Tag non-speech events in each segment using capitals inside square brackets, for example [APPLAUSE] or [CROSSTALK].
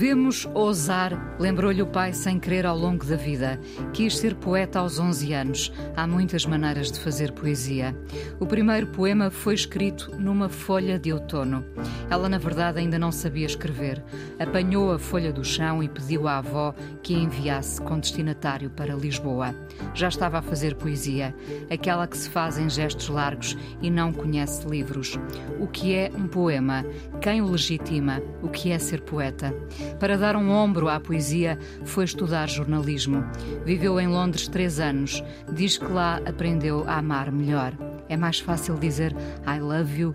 Devemos ousar, lembrou-lhe o pai sem querer ao longo da vida. Quis ser poeta aos 11 anos. Há muitas maneiras de fazer poesia. O primeiro poema foi escrito numa folha de outono. Ela, na verdade, ainda não sabia escrever. Apanhou a folha do chão e pediu à avó que a enviasse com destinatário para Lisboa. Já estava a fazer poesia, aquela que se faz em gestos largos e não conhece livros. O que é um poema? Quem o legitima? O que é ser poeta? Para dar um ombro à poesia, foi estudar jornalismo. Viveu em Londres três anos. Diz que lá aprendeu a amar melhor. É mais fácil dizer I love you.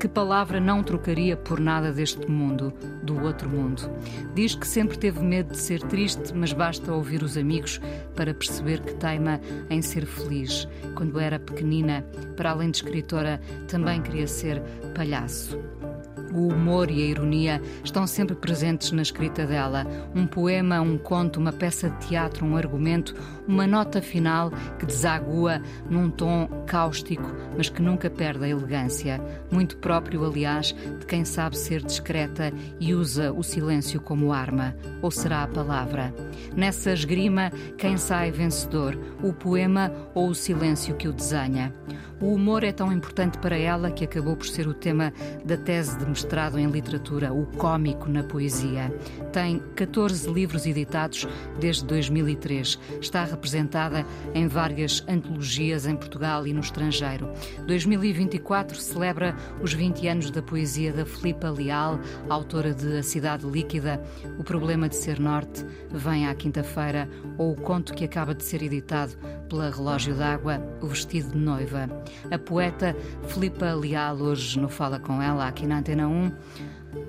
Que palavra não trocaria por nada deste mundo, do outro mundo? Diz que sempre teve medo de ser triste, mas basta ouvir os amigos para perceber que teima em ser feliz. Quando era pequenina, para além de escritora, também queria ser palhaço. O humor e a ironia estão sempre presentes na escrita dela. Um poema, um conto, uma peça de teatro, um argumento, uma nota final que desagua num tom cáustico, mas que nunca perde a elegância. Muito próprio, aliás, de quem sabe ser discreta e usa o silêncio como arma. Ou será a palavra? Nessa esgrima, quem sai vencedor? O poema ou o silêncio que o desenha? O humor é tão importante para ela que acabou por ser o tema da tese de mestrado em literatura, o cômico na poesia. Tem 14 livros editados desde 2003. Está representada em várias antologias em Portugal e no estrangeiro. 2024 celebra os 20 anos da poesia da Filipa Leal, autora de A Cidade Líquida, O Problema de Ser Norte, Vem à Quinta-feira, ou o conto que acaba de ser editado pela Relógio d'Água, O Vestido de Noiva. A poeta Filipa Leal hoje no Fala Com Ela, aqui na Antena 1.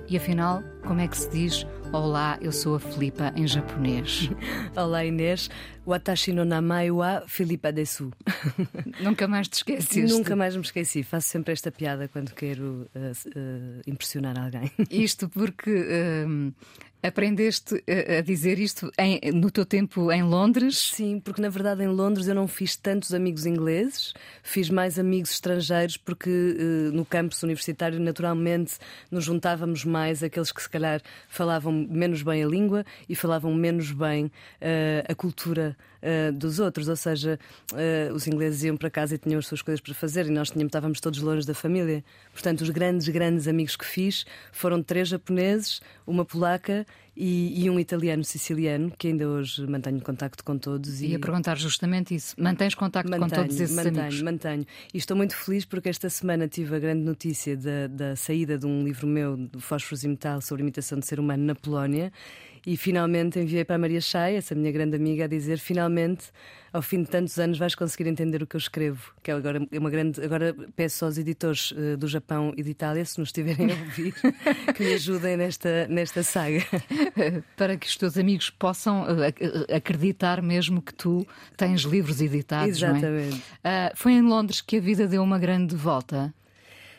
E afinal, como é que se diz Olá, eu sou a Filipa em japonês? [LAUGHS] Olá Inês, Watashi no namai wa Filipa desu. [LAUGHS] Nunca mais te esqueceste? Nunca mais me esqueci. Faço sempre esta piada quando quero uh, uh, impressionar alguém. Isto porque uh, aprendeste a dizer isto em, no teu tempo em Londres? Sim, porque na verdade em Londres eu não fiz tantos amigos ingleses, fiz mais amigos estrangeiros, porque no campus universitário naturalmente nos juntávamos mais aqueles que se calhar falavam menos bem a língua e falavam menos bem a cultura dos outros, ou seja, os ingleses iam para casa e tinham as suas coisas para fazer e nós tínhamos, estávamos todos longe da família. Portanto, os grandes, grandes amigos que fiz foram três japoneses, uma polaca e, e, um italiano siciliano, que ainda hoje mantenho contacto com todos. E... Ia perguntar justamente isso. Mantens contacto mantenho, com todos esses mantenho, amigos? Mantenho. E estou muito feliz porque esta semana tive a grande notícia da, da saída de um livro meu, do Fósforos e Metal, sobre imitação de ser humano na Polónia. E finalmente enviei para a Maria Chay, essa minha grande amiga, a dizer: finalmente, ao fim de tantos anos, vais conseguir entender o que eu escrevo. Que é agora é uma grande. Agora peço aos editores uh, do Japão e de Itália, se nos estiverem a ouvir, [LAUGHS] que me ajudem nesta, nesta saga. Para que os teus amigos possam uh, acreditar mesmo que tu tens livros editados. Exatamente. É? Uh, foi em Londres que a vida deu uma grande volta.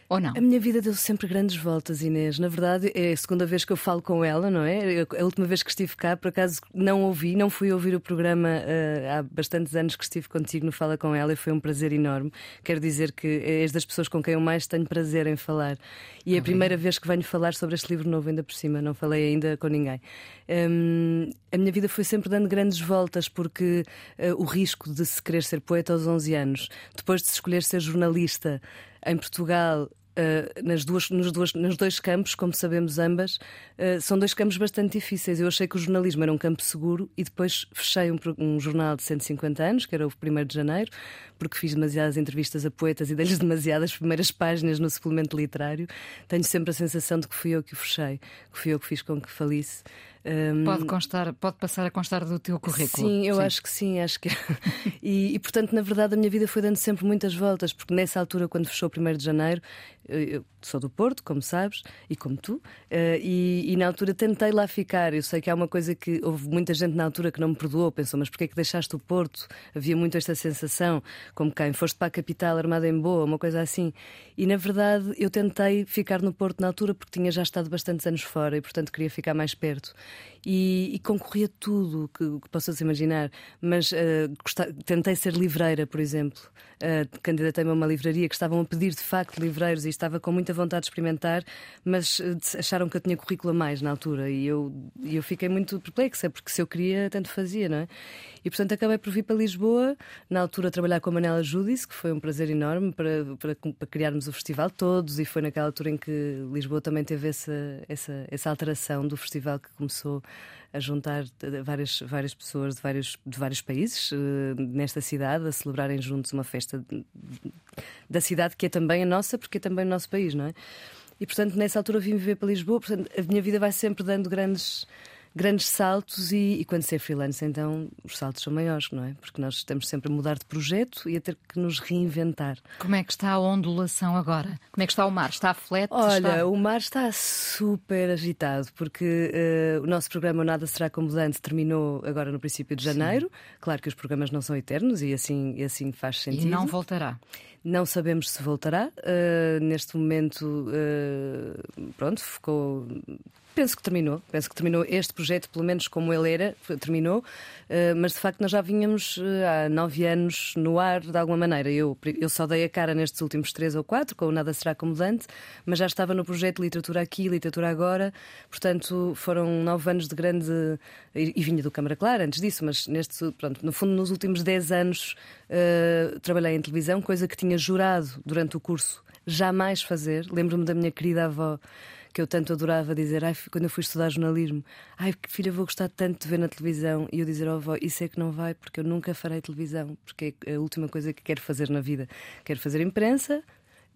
Ou não? A minha vida deu sempre grandes voltas, Inês. Na verdade, é a segunda vez que eu falo com ela, não é? A última vez que estive cá, por acaso, não ouvi, não fui ouvir o programa uh, há bastantes anos que estive contigo no Fala com ela e foi um prazer enorme. Quero dizer que és das pessoas com quem eu mais tenho prazer em falar. E é a primeira vez que venho falar sobre este livro novo, ainda por cima, não falei ainda com ninguém. Um, a minha vida foi sempre dando grandes voltas, porque uh, o risco de se querer ser poeta aos 11 anos, depois de se escolher ser jornalista em Portugal nas duas, nos, duas, nos dois campos, como sabemos ambas, uh, são dois campos bastante difíceis. Eu achei que o jornalismo era um campo seguro e depois fechei um, um jornal de 150 anos, que era o 1 de janeiro, porque fiz demasiadas entrevistas a poetas e dei-lhes [LAUGHS] demasiadas primeiras páginas no suplemento literário. Tenho sempre a sensação de que fui eu que o fechei, que fui eu que fiz com que falisse. Um... Pode constar, pode passar a constar do teu currículo. Sim, eu sim. acho que sim, acho que. [LAUGHS] e, e, portanto, na verdade, a minha vida foi dando sempre muitas voltas, porque nessa altura, quando fechou o 1 de janeiro, Eu sou do Porto, como sabes, e como tu, uh, e, e, na altura tentei lá ficar. Eu sei que há uma coisa que houve muita gente na altura que não me perdoou, pensou, mas porquê é que deixaste o Porto? Havia muito esta sensação, como quem foste para a capital armada em boa, uma coisa assim. E na verdade eu tentei ficar no Porto na altura porque tinha já estado bastantes anos fora e, portanto, queria ficar mais perto. E, e concorria tudo que, que possas imaginar, mas uh, tentei ser livreira, por exemplo. Uh, candidatei-me a uma livraria que estavam a pedir de facto livreiros e estava com muita vontade de experimentar, mas uh, acharam que eu tinha currículo a mais na altura e eu, eu fiquei muito perplexa, porque se eu queria, tanto fazia, não é? E portanto acabei por vir para Lisboa, na altura trabalhar com a Manela Judice, que foi um prazer enorme para, para, para, criarmos o festival todos, e foi naquela altura em que Lisboa também teve essa, essa, essa alteração do festival que começou a juntar várias, várias pessoas de vários, de vários países uh, nesta cidade a celebrarem juntos uma festa da cidade que é também a nossa, porque é também o nosso país, não é? E portanto, nessa altura vim viver para Lisboa, portanto, a minha vida vai sempre dando grandes grandes saltos e, e, quando ser freelance, então os saltos são maiores, não é? Porque nós estamos sempre a mudar de projeto e a ter que nos reinventar. Como é que está a ondulação agora? Como é que está o mar? Está flat? Olha, está... o mar está super agitado porque uh, o nosso programa Nada Será Comodante terminou agora no princípio de janeiro. Sim. Claro que os programas não são eternos e assim, e assim faz sentido. E não voltará. Não sabemos se voltará. Uh, neste momento, uh, pronto, ficou penso que terminou. Penso que terminou este projeto, pelo menos como ele era, terminou. Uh, mas de facto nós já vínhamos uh, há nove anos no ar, de alguma maneira. Eu, eu só dei a cara nestes últimos três ou quatro, com o Nada Será Comodante, mas já estava no projeto Literatura Aqui, Literatura Agora. Portanto, foram nove anos de grande. E vinha do Câmara Clara antes disso, mas neste, pronto, no fundo, nos últimos dez anos uh, trabalhei em televisão, coisa que tinha jurado durante o curso jamais fazer. Lembro-me da minha querida avó que eu tanto adorava dizer, ai, quando eu fui estudar jornalismo, ai, filha, vou gostar tanto de ver na televisão. E eu dizer, oh, avó, isso é que não vai, porque eu nunca farei televisão, porque é a última coisa que quero fazer na vida. Quero fazer imprensa,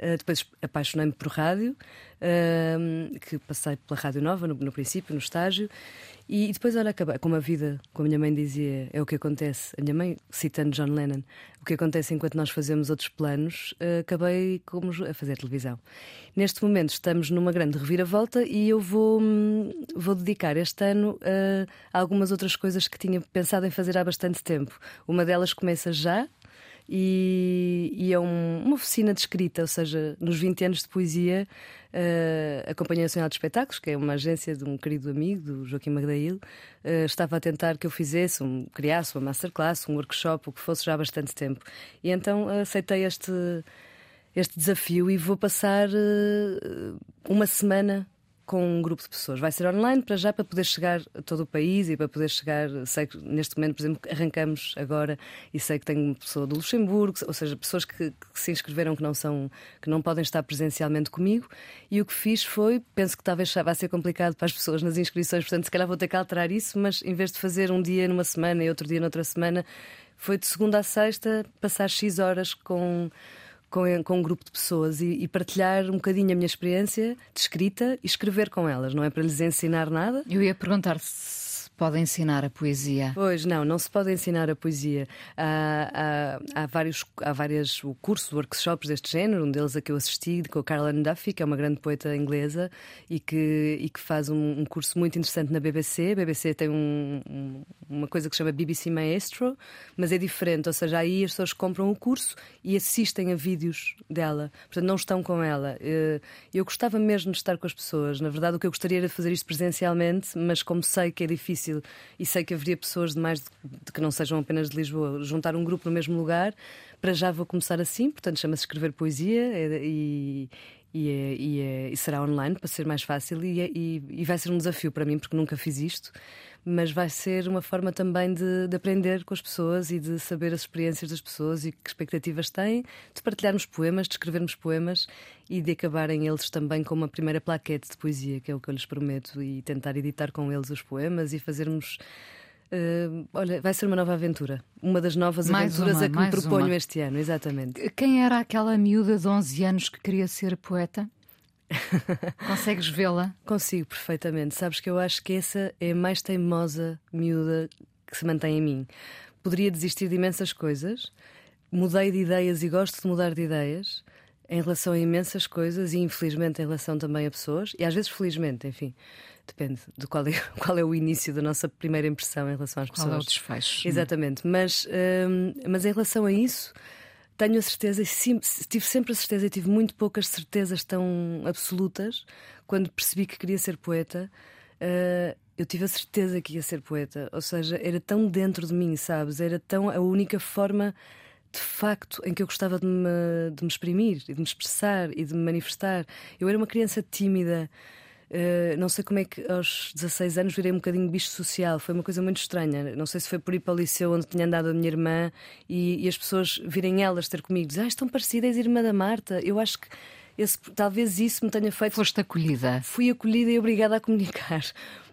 Uh, depois apaixonei-me por rádio, uh, que passei pela Rádio Nova no, no princípio, no estágio, e, e, depois, olha, acabei, como a vida, como a minha mãe dizia, é o que acontece. A minha mãe, citando John Lennon, o que acontece enquanto nós fazemos outros planos, uh, acabei como a fazer televisão. Neste momento estamos numa grande reviravolta e eu vou, hum, vou dedicar este ano a algumas outras coisas que tinha pensado em fazer há bastante tempo. Uma delas começa já, e, e é um, uma oficina de escrita, ou seja, nos 20 anos de poesia, uh, a Companhia Nacional de Espetáculos, que é uma agência de um querido amigo, do Joaquim Magdail, uh, estava a tentar que eu fizesse, um, criasse uma masterclass, um workshop, o que fosse já há bastante tempo. E então aceitei este, este desafio e vou passar uh, uma semana com um grupo de pessoas. Vai ser online para já para poder chegar a todo o país e para poder chegar. Sei que neste momento, por exemplo, arrancamos agora e sei que tenho uma pessoa do Luxemburgo, ou seja, pessoas que, que, se inscreveram que não são, que não podem estar presencialmente comigo. E o que fiz foi, penso que talvez vai ser complicado para as pessoas nas inscrições, portanto, se calhar vou ter que alterar isso, mas em vez de fazer um dia numa semana e outro dia noutra semana, foi de segunda a sexta passar X horas com com, com um grupo de pessoas e, e, partilhar um bocadinho a minha experiência de escrita e escrever com elas. Não é para lhes ensinar nada. Eu ia perguntar se pode ensinar a poesia? Pois não, não se pode ensinar a poesia. Há, há, há vários, há cursos, workshops deste género, um deles a que eu assisti, com a Carolyn Duffy, que é uma grande poeta inglesa e que, e que faz um, um curso muito interessante na BBC. A BBC tem um, uma coisa que se chama BBC Maestro, mas é diferente, ou seja, aí as pessoas compram o curso e assistem a vídeos dela, portanto não estão com ela. Eh, eu gostava mesmo de estar com as pessoas, na verdade, o que eu gostaria era fazer isto presencialmente, mas como sei que é difícil e sei que haveria pessoas de mais de, de que não sejam apenas de Lisboa juntar um grupo no mesmo lugar. Para já vou começar assim, portanto chama-se escrever poesia é, e, e, é, e, é, e, será online para ser mais fácil e, é, e, vai ser um desafio para mim porque nunca fiz isto mas vai ser uma forma também de, de, aprender com as pessoas e de saber as experiências das pessoas e que expectativas têm, de partilharmos poemas, de escrevermos poemas e de acabarem eles também com uma primeira plaquete de poesia, que é o que eu lhes prometo, e tentar editar com eles os poemas e fazermos. Uh, olha, vai ser uma nova aventura. Uma das novas mais aventuras uma, a que me proponho uma. este ano, exatamente. Quem era aquela miúda de 11 anos que queria ser poeta? [LAUGHS] Consegues vê-la? Consigo perfeitamente. Sabes que eu acho que essa é a mais teimosa miúda que se mantém em mim. Poderia desistir de imensas coisas, mudei de ideias e gosto de mudar de ideias. Em relação a imensas coisas e infelizmente em relação também a pessoas, e às vezes felizmente, enfim. Depende de qual é, [LAUGHS] qual é o início da nossa primeira impressão em relação às pessoas. Qual é o desfecho? Exatamente. Mas, hum, mas em relação a isso, tenho a certeza, tive sempre a certeza e tive muito poucas certezas tão absolutas quando percebi que queria ser poeta. Uh, eu tive a certeza que ia ser poeta, ou seja, era tão dentro de mim, sabes? Era tão a única forma de facto em que eu gostava de me, de me exprimir e de me expressar e de me manifestar. Eu era uma criança tímida. Uh, não sei como é que aos 16 anos virei um bocadinho bicho social, foi uma coisa muito estranha. Não sei se foi por ir para o liceu onde tinha andado a minha irmã e, e as pessoas virem elas ter comigo, dizer, ah, estão parecidas, irmã da Marta. Eu acho que esse, talvez isso me tenha feito. Foste acolhida. Fui acolhida e obrigada a comunicar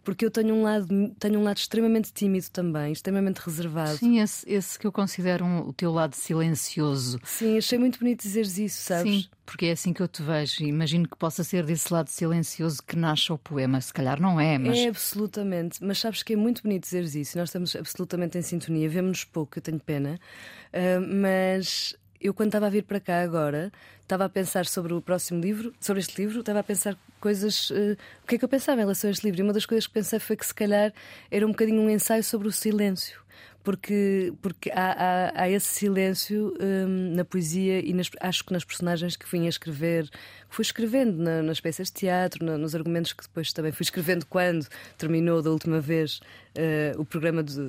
porque eu tenho um lado, tenho um lado extremamente tímido também, extremamente reservado. Sim, esse, esse que eu considero um, o teu lado silencioso. Sim, achei muito bonito dizeres isso, sabes? Sim, porque é assim que eu te vejo. Imagino que possa ser desse lado silencioso que nasce o poema. Se calhar não é, mas. É, absolutamente. Mas sabes que é muito bonito dizeres isso. Nós estamos absolutamente em sintonia. Vemos-nos pouco, eu tenho pena. Uh, mas eu quando estava a vir para cá agora, estava a pensar sobre o próximo livro, sobre este livro, estava a pensar coisas. Uh, o que é que eu pensava em relação a este livro? E uma das coisas que pensei foi que se calhar era um bocadinho um ensaio sobre o silêncio porque, porque há, há, há esse silêncio um, na poesia e nas, acho que nas personagens que fui a escrever, fui escrevendo na, nas peças de teatro, na, nos argumentos que depois também fui escrevendo quando terminou da última vez uh, o programa de,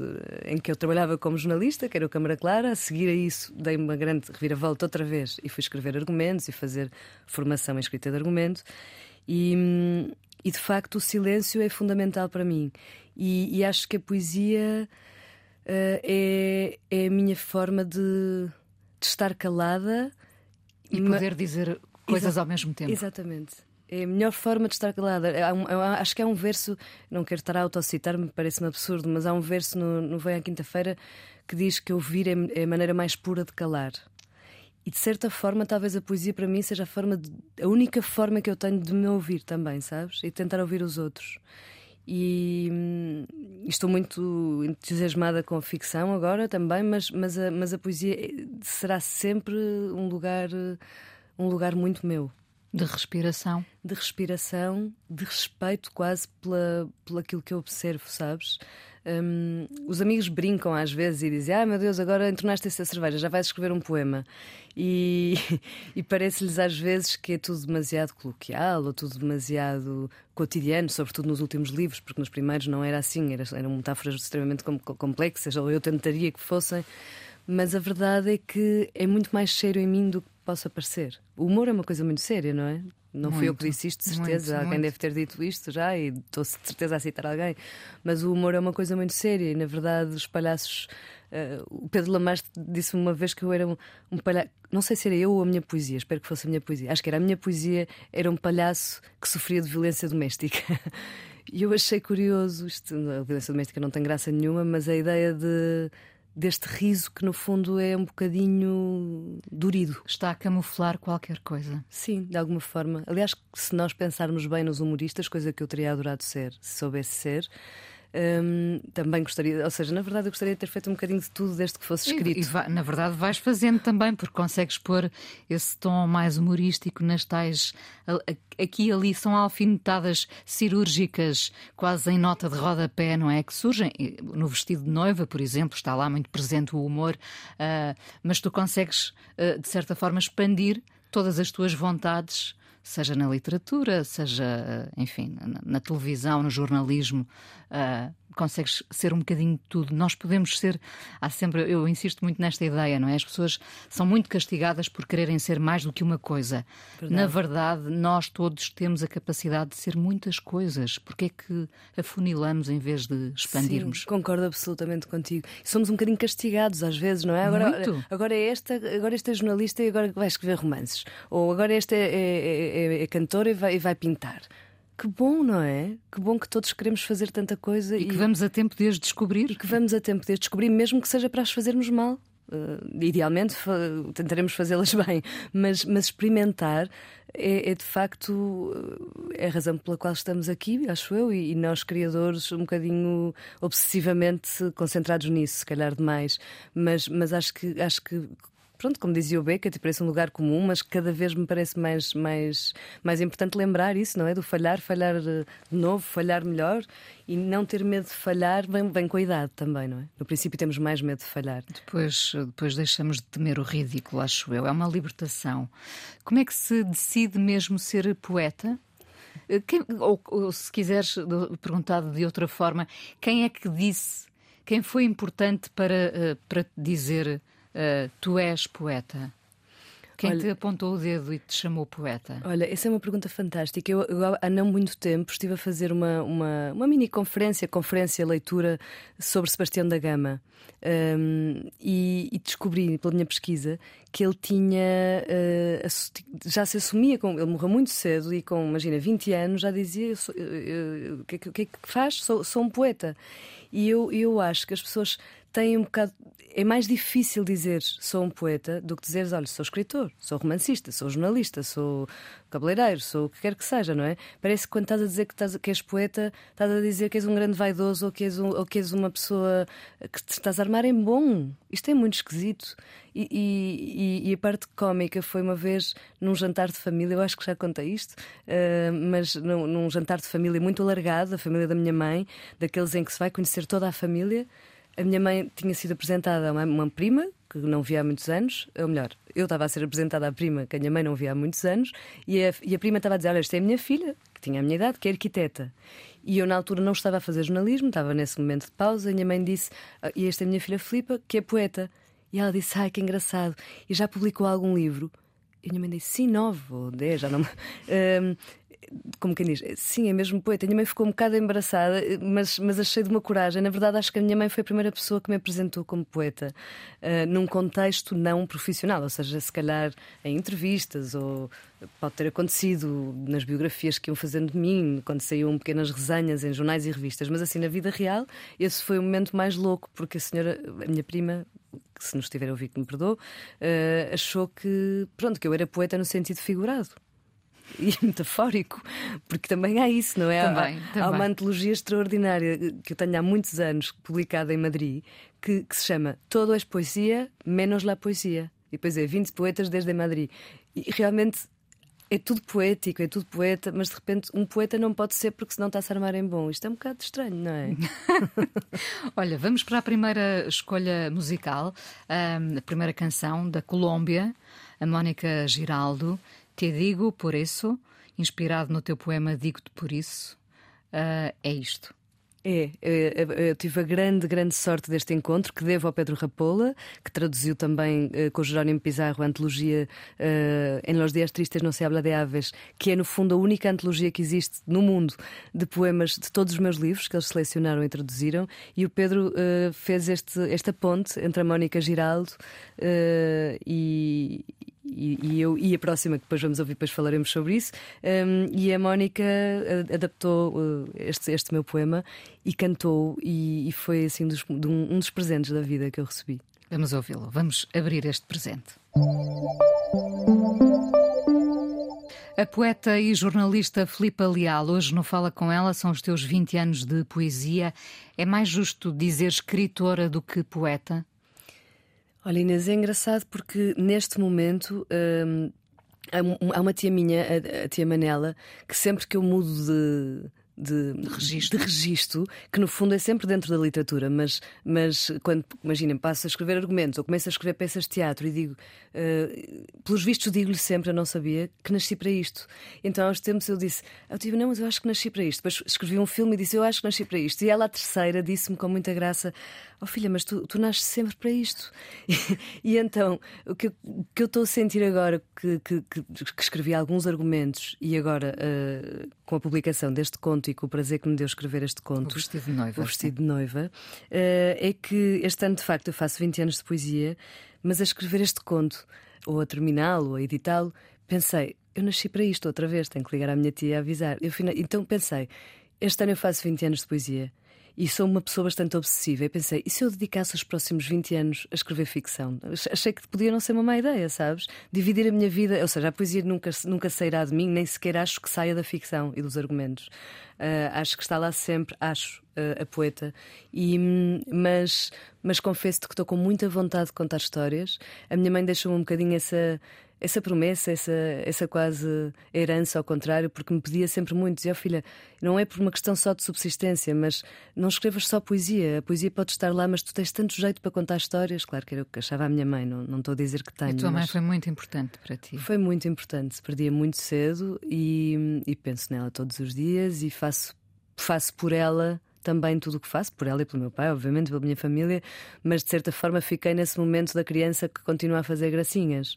em que eu trabalhava como jornalista, que era o Câmara Clara. A seguir a isso, dei uma grande reviravolta outra vez e fui escrever argumentos e fazer formação em escrita de argumento. E, hum, e de facto o silêncio é fundamental para mim. E, e acho que a poesia é, é a minha forma de, de estar calada e poder dizer coisas Exa ao mesmo tempo. Exatamente. É a melhor forma de estar calada. Um, acho que há um verso, não quero estar a autocitar-me, parece-me absurdo, mas há um verso no, no Vem à Quinta-feira que diz que ouvir é, é a maneira mais pura de calar. E de certa forma, talvez a poesia para mim seja a, forma de, a única forma que eu tenho de me ouvir também, sabes? E tentar ouvir os outros. E, hum, estou muito entusiasmada com a ficção agora também, mas, mas, a, mas a poesia será sempre um lugar, um lugar muito meu. De respiração? De respiração, de respeito quase pela, pela aquilo que eu observo, sabes? Um, os amigos brincam às vezes e dizem: Ah, meu Deus, agora entornaste-se a cerveja, já vais escrever um poema. E, [LAUGHS] e parece-lhes às vezes que é tudo demasiado coloquial ou tudo demasiado cotidiano, sobretudo nos últimos livros, porque nos primeiros não era assim, era, eram metáforas extremamente complexas, ou eu tentaria que fossem. Mas a verdade é que é muito mais sério em mim do que possa parecer. O humor é uma coisa muito séria, não é? Não muito, fui eu que disse isto, de certeza. Muito, alguém muito. deve ter dito isto já e estou de certeza a citar alguém. Mas o humor é uma coisa muito séria e, na verdade, os palhaços. Uh, o Pedro Lamarche disse uma vez que eu era um, um palhaço. Não sei se era eu ou a minha poesia, espero que fosse a minha poesia. Acho que era a minha poesia, era um palhaço que sofria de violência doméstica. [LAUGHS] E eu achei curioso, isto, a violência doméstica não tem graça nenhuma, mas a ideia de deste riso que no fundo é um bocadinho durido. Está a camuflar qualquer coisa. Sim, de alguma forma. Aliás, se nós pensarmos bem nos humoristas, coisa que eu teria adorado ser, se soubesse ser, um, também gostaria, ou seja, na verdade eu gostaria de ter feito um bocadinho de tudo desde que fosse escrito. E, e vai, na verdade vais fazendo também, porque consegues pôr esse tom mais humorístico nas tais. Aqui e ali são alfinetadas cirúrgicas, quase em nota de rodapé, não é? Que surgem. No vestido de noiva, por exemplo, está lá muito presente o humor, uh, mas tu consegues, uh, de certa forma, expandir todas as tuas vontades seja na literatura, seja, enfim, na, na televisão, no jornalismo, uh, consegues ser um bocadinho de tudo. Nós podemos ser, há sempre, eu insisto muito nesta ideia, não é? As pessoas são muito castigadas por quererem ser mais do que uma coisa. Verdade. Na verdade, nós todos temos a capacidade de ser muitas coisas. Porque é que afunilamos em vez de expandirmos? Sim, concordo absolutamente contigo. Somos um bocadinho castigados às vezes, não é? Agora, muito. agora é esta, agora este é jornalista e agora vai escrever romances. Ou agora este é, é, é, é cantor e vai, e vai pintar. Que bom, não é? Que bom que todos queremos fazer tanta coisa e, e que vamos a tempo de as descobrir. E que vamos a tempo de as descobrir, mesmo que seja para as fazermos mal. Uh, idealmente tentaremos fazê-las [LAUGHS] bem, mas, mas experimentar é, é, de facto é a razão pela qual estamos aqui, acho eu, e, e, nós criadores um bocadinho obsessivamente concentrados nisso, se calhar demais, mas, mas acho que acho que pronto, como dizia o Beckett, parece um lugar comum, mas cada vez me parece mais, mais, mais importante lembrar isso, não é? Do falhar, falhar de novo, falhar melhor e não ter medo de falhar vem, vem com a idade também, não é? No princípio temos mais medo de falhar. Depois, depois deixamos de temer o ridículo, acho eu. É uma libertação. Como é que se decide mesmo ser poeta? Quem, ou, ou, se quiseres perguntar de outra forma, quem é que disse, quem foi importante para, eh, para dizer uh, tu és poeta? Quem olha, te apontou o dedo e te chamou poeta? Olha, essa é uma pergunta fantástica. Eu, eu há não muito tempo estive a fazer uma, uma, uma mini conferência, conferência, leitura sobre Sebastião da Gama. Um, e, e, descobri pela minha pesquisa que ele tinha uh, já se assumia com ele morreu muito cedo e com imagina 20 anos já dizia o que, que, que é que faz sou, sou um poeta e eu, eu acho que as pessoas têm um bocado é mais difícil dizer sou um poeta do que dizer, olha, sou escritor, sou romancista, sou jornalista, sou cabeleireiro, sou o que quer que seja, não é? Parece que quando estás a dizer que, estás, que és poeta, estás a dizer que és um grande vaidoso ou que és, um, ou que és uma pessoa que te estás a armar em bom. Isto é muito esquisito. E, e, e, a parte cómica foi uma vez num jantar de família, eu acho que já contei isto, uh, mas num, num jantar de família muito alargado, a família da minha mãe, daqueles em que se vai conhecer toda a família. A minha mãe tinha sido apresentada a uma, uma prima que não via há muitos anos, ou melhor, eu estava a ser apresentada à prima que a minha mãe não via há muitos anos, e a, e a prima estava a dizer: Olha, esta é a minha filha, que tinha a minha idade, que é arquiteta. E eu, na altura, não estava a fazer jornalismo, estava nesse momento de pausa, e a minha mãe disse: ah, E esta é a minha filha Filipa, que é poeta. E ela disse: Ai, que engraçado. E já publicou algum livro? E a minha mãe disse: Sim, nove ou dez, já não. Um, [LAUGHS] como quem diz, sim, é mesmo poeta. A minha mãe ficou um bocado embaraçada, mas, mas achei de uma coragem. Na verdade, acho que a minha mãe foi a primeira pessoa que me apresentou como poeta, uh, num contexto não profissional, ou seja, se calhar em entrevistas, ou pode ter acontecido nas biografias que iam fazendo de mim, quando saíam pequenas resenhas em jornais e revistas, mas assim, na vida real, esse foi o momento mais louco, porque a senhora, a minha prima, que se nos estiver a ouvir que me perdoou, uh, achou que, pronto, que eu era poeta no sentido figurado. [LAUGHS] e metafórico, porque também há isso, não é? Também, há, também. há uma antologia extraordinária que eu tenho há muitos anos, publicada em Madrid, que, que se chama Todo é Poesia, menos la poesia. E depois é 20 poetas desde Madrid. E realmente é tudo poético, é tudo poeta, mas de repente um poeta não pode ser porque senão está-se a armar em bom. Isto é um bocado estranho, não é? [LAUGHS] Olha, vamos para a primeira escolha musical, a primeira canção da Colômbia, a Mónica Giraldo. Te digo por isso, inspirado no teu poema Digo-te por isso, uh, é isto. É, eu tive a grande, grande sorte deste encontro que devo ao Pedro Rapola, que traduziu também uh, com Jerónimo Pizarro a antologia uh, Em Los Dias Tristes Não Se Habla de Aves, que é no fundo a única antologia que existe no mundo de poemas de todos os meus livros que eles selecionaram e traduziram. E o Pedro uh, fez este, esta ponte entre a Mónica Giraldo e, e, e, eu, e a próxima, que depois vamos ouvir, depois falaremos sobre isso. Um, e a Mónica adaptou uh, este, este meu poema e cantou, e, e foi assim dos, um, um dos presentes da vida que eu recebi. Vamos ouvi-lo, vamos abrir este presente. A poeta e jornalista Filipa Leal, hoje não Fala Com Ela, são os teus 20 anos de poesia. É mais justo dizer escritora do que poeta? Olha, Inês, é engraçado porque neste momento. Hum, há uma tia minha, a, tia Manela, que sempre que eu mudo de, de, de, registro. de, registro. que no fundo é sempre dentro da literatura, mas, mas quando, imaginem, passo a escrever argumentos ou começo a escrever peças de teatro e digo, uh, pelos vistos, digo-lhe sempre, eu não sabia, que nasci para isto. Então, aos tempos, eu disse, eu tive, não, mas eu acho que nasci para isto. Depois escrevi um filme e disse, eu acho que nasci para isto. E ela, a terceira, disse-me com muita graça, oh filha, mas tu, tu nasces sempre para isto. [LAUGHS] E, e então, o que, o que eu estou a sentir agora, que, que, que, escrevi alguns argumentos e agora, uh, com a publicação deste conto e com o prazer que me deu escrever este conto, O Vestido de Noiva, o vestido de noiva uh, é que este ano, de facto, eu faço 20 anos de poesia, mas a escrever este conto, ou a terminá-lo, ou a editá-lo, pensei, eu nasci para isto outra vez, tenho que ligar à minha tia e avisar. Eu, então pensei, este ano eu faço 20 anos de poesia E sou uma pessoa bastante obsessiva. E pensei, e se eu dedicasse os próximos 20 anos a escrever ficção? Achei que podia não ser uma má ideia, sabes? Dividir a minha vida, ou seja, a poesia nunca, nunca sairá de mim, nem sequer acho que saia da ficção e dos argumentos. Uh, acho que está lá sempre, acho, uh, a poeta. E, mas, mas confesso-te que estou com muita vontade de contar histórias. A minha mãe deixou-me um bocadinho essa essa promessa, essa, essa quase herança ao contrário, porque me pedia sempre muito. Dizia, oh, filha, não é por uma questão só de subsistência, mas não escrevas só poesia. A poesia pode estar lá, mas tu tens tanto jeito para contar histórias. Claro que era o que achava a minha mãe, não, não estou a dizer que tenho. A tua mãe foi muito importante para ti. Foi muito importante. Se perdia muito cedo e, e penso nela todos os dias e faço, faço por ela também tudo o que faço, por ela e pelo meu pai, obviamente, pela minha família, mas de certa forma fiquei nesse momento da criança que continua a fazer gracinhas.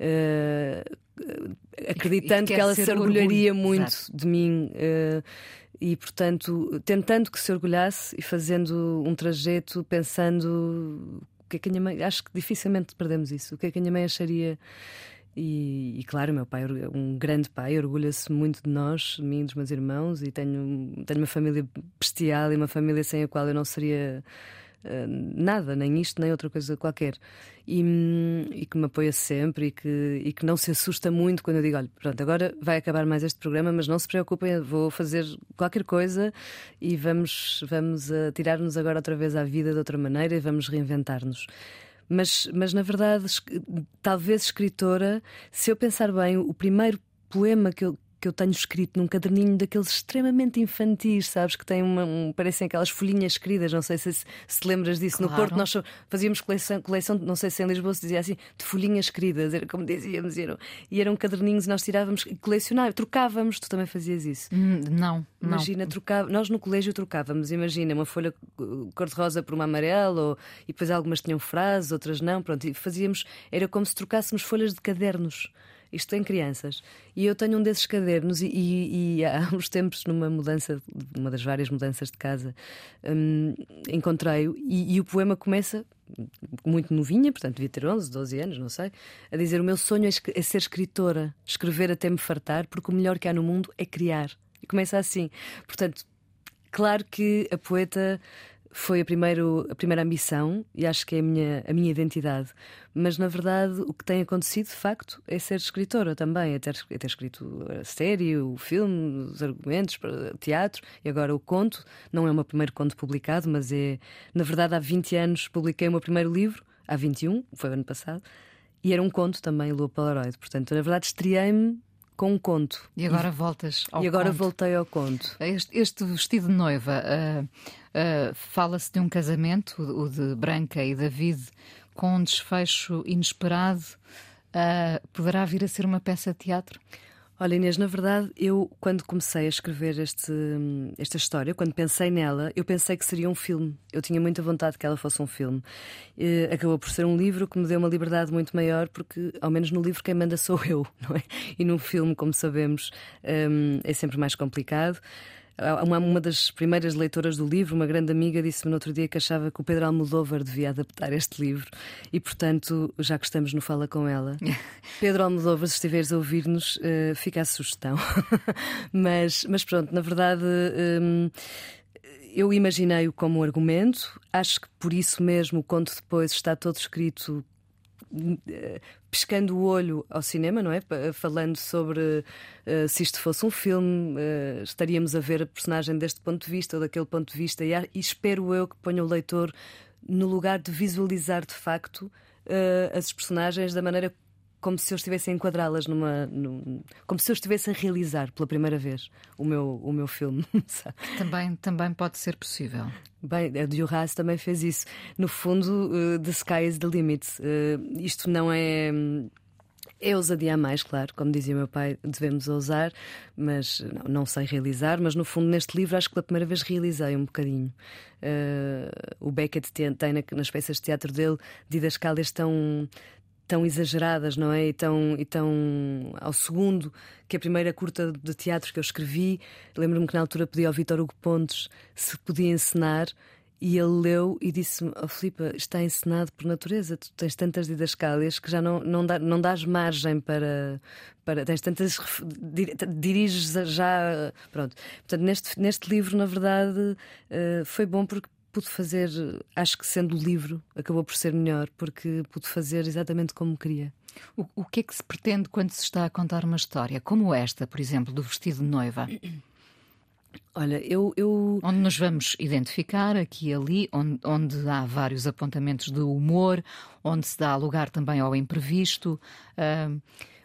Uh, acreditando que, que ela se orgulharia orgulho. muito Exato. de mim. Uh, e, portanto, tentando que se orgulhasse e fazendo um trajeto pensando o que é que a minha mãe. Acho que dificilmente perdemos isso. O que é que a minha mãe acharia. E, e claro, meu pai, um grande pai, orgulha-se muito de nós, de mim e dos meus irmãos, e tenho, tenho uma família bestial e uma família sem a qual eu não seria eh, nada, nem isto, nem outra coisa qualquer. E, e, que me apoia sempre e que, e que não se assusta muito quando eu digo: olha, pronto, agora vai acabar mais este programa, mas não se preocupem, vou fazer qualquer coisa e vamos, vamos tirar-nos agora outra vez à vida de outra maneira e vamos reinventar-nos. Mas, mas na verdade, talvez escritora, se eu pensar bem, o primeiro poema que eu, que eu tenho escrito num caderninho daqueles extremamente infantis, sabes? Que tem uma, um, parecem aquelas folhinhas escritas, não sei se se, se lembras disso. Claro. No Porto nós fazíamos coleção, coleção, não sei se em Lisboa se dizia assim, de folhinhas escritas, era como dizíamos, eram, e eram caderninhos e nós tirávamos e colecionávamos, trocávamos, tu também fazias isso? Hum, não, Imagina, não. Trocava, nós no colégio trocávamos, imagina, uma folha cor-de-rosa por uma amarela, ou, e depois algumas tinham frases, outras não, pronto, e fazíamos, era como se trocássemos folhas de cadernos. Isto tem crianças. E eu tenho um desses cadernos, e, e, e há [LAUGHS] uns tempos, numa mudança, uma das várias mudanças de casa, hum, encontrei-o. E, e o poema começa muito novinha, portanto devia ter 11, 12 anos, não sei, a dizer: O meu sonho é, é ser escritora, escrever até me fartar, porque o melhor que há no mundo é criar. E começa assim. Portanto, claro que a poeta foi a, primeiro, a primeira ambição e acho que é a minha, a minha identidade. Mas na verdade o que tem acontecido de facto é ser escritora também, é ter, é ter escrito a série, o filme, os argumentos, o teatro e agora o conto. Não é o meu primeiro conto publicado, mas é. Na verdade, há 20 anos publiquei o meu primeiro livro, há 21, foi ano passado, e era um conto também, Lua Polaroid. Portanto, na verdade, estreiei-me com um conto. E agora voltas ao E agora conto. voltei ao conto. Este, este vestido de noiva, uh, uh, fala-se de um casamento, o de Branca e David, com um desfecho inesperado. Uh, poderá vir a ser uma peça de teatro? Olha, Inês, na verdade, eu, quando comecei a escrever este, esta história, quando pensei nela, eu pensei que seria um filme. Eu tinha muita vontade que ela fosse um filme. E acabou por ser um livro que me deu uma liberdade muito maior, porque, ao menos no livro, quem manda sou [LAUGHS] eu, não é? E num filme, como sabemos, hum, é sempre mais complicado. Uma, uma das primeiras leitoras do livro, uma grande amiga, disse-me no outro dia que achava que o Pedro Almodóvar devia adaptar este livro e, portanto, já que estamos no Fala com ela, [LAUGHS] Pedro Almodóvar, se estiveres a ouvir-nos, uh, fica a sugestão. [LAUGHS] mas, mas pronto, na verdade. Um, eu imaginei-o como argumento, acho que por isso mesmo o conto depois está todo escrito pescando o olho ao cinema, não é? Falando sobre uh, se isto fosse um filme, uh, estaríamos a ver a personagem deste ponto de vista ou daquele ponto de vista, e, e espero eu que ponha o leitor no lugar de visualizar de facto uh, as personagens da maneira como se eu estivesse a enquadrá-las numa. Num, como se eu estivesse a realizar pela primeira vez o meu, o meu filme. [LAUGHS] também, também pode ser possível. Bem, a Duras também fez isso. No fundo, uh, The Sky is the Limit. Uh, isto não é. É ousadia a mais, claro, como dizia meu pai, devemos ousar, mas não, não, sei realizar. Mas no fundo, neste livro, acho que pela primeira vez realizei um bocadinho. Uh, o Beckett tem, tem nas peças de teatro dele didascálias tão tão exageradas, não é? E tão, e tão ao segundo que a primeira curta de teatro que eu escrevi, lembro-me que na altura pedi ao Vitor Hugo Pontes se podia encenar E ele leu e disse-me: oh, Filipa, está encenado por natureza, tu tens tantas didascálias que já não, não, dá, não dás margem para, para. Tens tantas. diriges já. Pronto. Portanto, neste, neste livro, na verdade, uh, foi bom porque pude fazer, acho que sendo o livro, acabou por ser melhor, porque pude fazer exatamente como queria. O, o que é que se pretende quando se está a contar uma história, como esta, por exemplo, do vestido de noiva? [CLEARS THROAT] Olha, eu, eu. Onde nos vamos identificar, aqui e ali, onde, onde há vários apontamentos de humor, onde se dá lugar também ao imprevisto. Uh...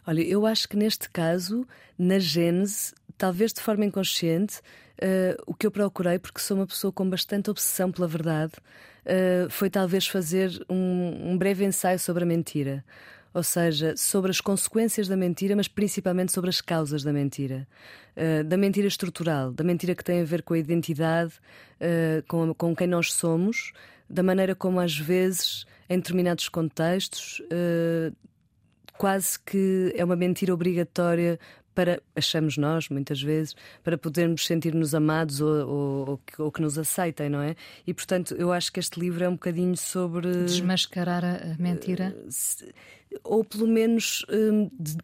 Olha, eu acho que neste caso, na gênese, talvez de forma inconsciente, uh, o que eu procurei, porque sou uma pessoa com bastante obsessão pela verdade, uh, foi talvez fazer um, um breve ensaio sobre a mentira ou seja, sobre as consequências da mentira, mas principalmente sobre as causas da mentira. Uh, da mentira estrutural, da mentira que tem a ver com a identidade, com, com quem nós somos, da maneira como às vezes, em determinados contextos, quase que é uma mentira obrigatória para, achamos nós, muitas vezes, para podermos sentir-nos amados ou, ou, ou, que, ou, que, nos aceitem, não é? E portanto, eu acho que este livro é um bocadinho sobre. Desmascarar a mentira? Ou pelo menos um, de,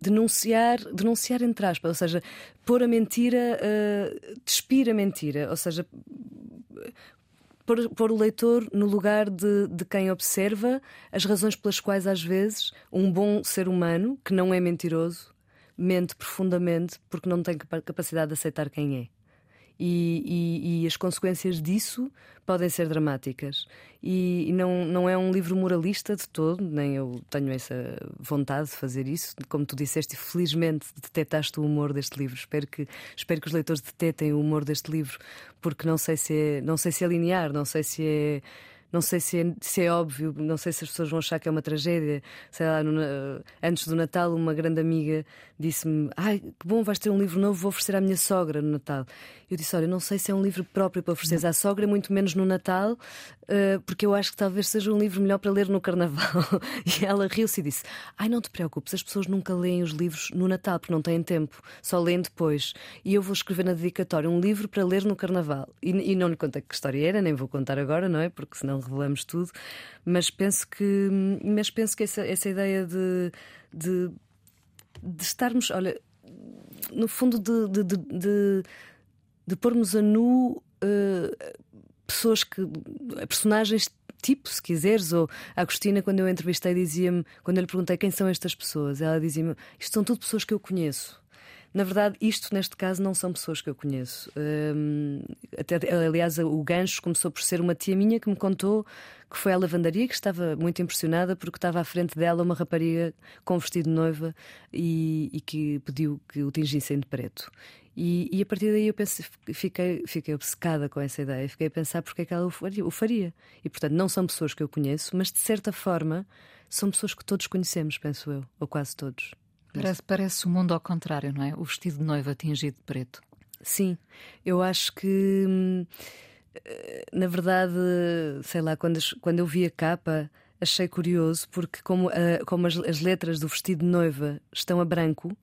denunciar, denunciar entre aspas, ou seja, pôr a mentira, uh, despir a mentira, ou seja, pôr, pôr o leitor no lugar de, de quem observa as razões pelas quais, às vezes, um bom ser humano, que não é mentiroso, mente profundamente porque não tem capacidade de aceitar quem é. E, e, e, as consequências disso podem ser dramáticas. E, e, não, não é um livro moralista de todo, nem eu tenho essa vontade de fazer isso. Como tu disseste, felizmente detectaste o humor deste livro. Espero que, espero que os leitores detetem o humor deste livro, porque não sei se é, não sei se é linear, não sei se é não sei se é, se é óbvio, não sei se as pessoas vão achar que é uma tragédia. Sei lá, no, antes do Natal, uma grande amiga disse-me: Ai, que bom, vais ter um livro novo, vou oferecer à minha sogra no Natal. Eu disse: Olha, não sei se é um livro próprio para oferecer à sogra, muito menos no Natal, uh, porque eu acho que talvez seja um livro melhor para ler no Carnaval. [LAUGHS] e ela riu-se e disse: Ai, não te preocupes, as pessoas nunca leem os livros no Natal porque não têm tempo, só leem depois. E eu vou escrever na dedicatória um livro para ler no Carnaval. E, e não lhe contei que história era, nem vou contar agora, não é? Porque senão revelamos tudo, mas penso que, mas penso que essa, essa ideia de, de, de estarmos, olha, no fundo, de, de, de, de, pormos a nu uh, pessoas que. personagens tipo, se quiseres, ou a Agostina, quando eu entrevistei, dizia-me, quando eu lhe perguntei quem são estas pessoas, ela dizia-me: Isto são tudo pessoas que eu conheço. Na verdade, isto neste caso não são pessoas que eu conheço. Um, até, aliás, o gancho começou por ser uma tia minha que me contou que foi à lavandaria, que estava muito impressionada porque estava à frente dela uma rapariga com vestido de noiva e, e que pediu que o tingissem de preto. E, e, a partir daí eu pensei, fiquei, fiquei obcecada com essa ideia. Fiquei a pensar porque é que ela o faria. E portanto, não são pessoas que eu conheço, mas de certa forma são pessoas que todos conhecemos, penso eu, ou quase todos. Parece, parece o mundo ao contrário, não é? O vestido de noiva tingido de preto. Sim, eu acho que, hum, na verdade, sei lá, quando, quando eu vi a capa, achei curioso, porque como, como as, as letras do vestido de noiva estão a branco,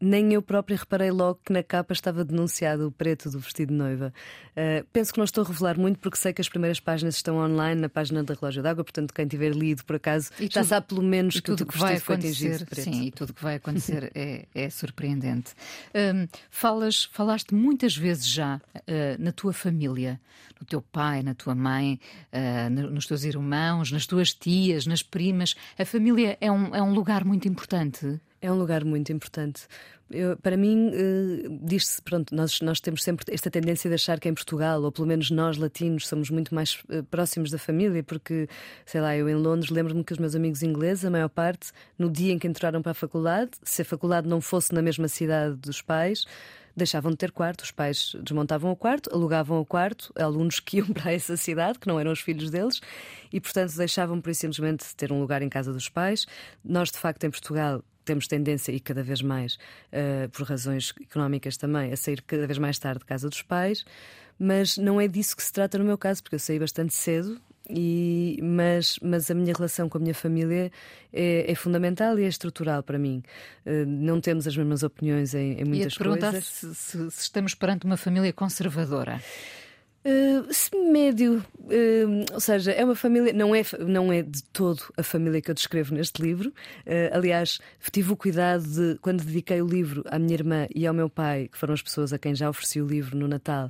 nem eu própria reparei logo que na capa estava denunciado o preto do vestido de noiva. Uh, penso que não estou a revelar muito porque sei que as primeiras páginas estão online na página da Relógio d'Água, portanto, quem tiver lido por acaso e já tudo, sabe pelo menos que tudo que vai acontecer. Sim, e tudo que vai [LAUGHS] acontecer é, é surpreendente. Um, falas, falaste muitas vezes já uh, na tua família, no teu pai, na tua mãe, uh, nos teus irmãos, nas tuas tias, nas primas. A família é um, é um lugar muito importante. É um lugar muito importante. Eu, para mim, uh, diz-se, pronto, nós, nós temos sempre esta tendência de achar que em Portugal, ou pelo menos nós latinos, somos muito mais uh, próximos da família, porque, sei lá, eu em Londres lembro-me que os meus amigos ingleses, a maior parte, no dia em que entraram para a faculdade, se a faculdade não fosse na mesma cidade dos pais, deixavam de ter quarto, os pais desmontavam o quarto, alugavam o quarto alunos que iam [LAUGHS] para essa cidade, que não eram os filhos deles, e portanto deixavam por simplesmente ter um lugar em casa dos pais. Nós, de facto, em Portugal, temos tendência, e cada vez mais, uh, por razões económicas também, a sair cada vez mais tarde de casa dos pais, mas não é disso que se trata no meu caso, porque eu saí bastante cedo. E, mas, mas a minha relação com a minha família é, é fundamental e é estrutural para mim. Uh, não temos as mesmas opiniões em, em muitas e coisas. Se, se, se estamos perante uma família conservadora. Uh, médio, uh, ou seja, é uma família, não é, não é de todo a família que eu descrevo neste livro. Uh, aliás, tive o cuidado de, quando dediquei o livro à minha irmã e ao meu pai, que foram as pessoas a quem já ofereci o livro no Natal,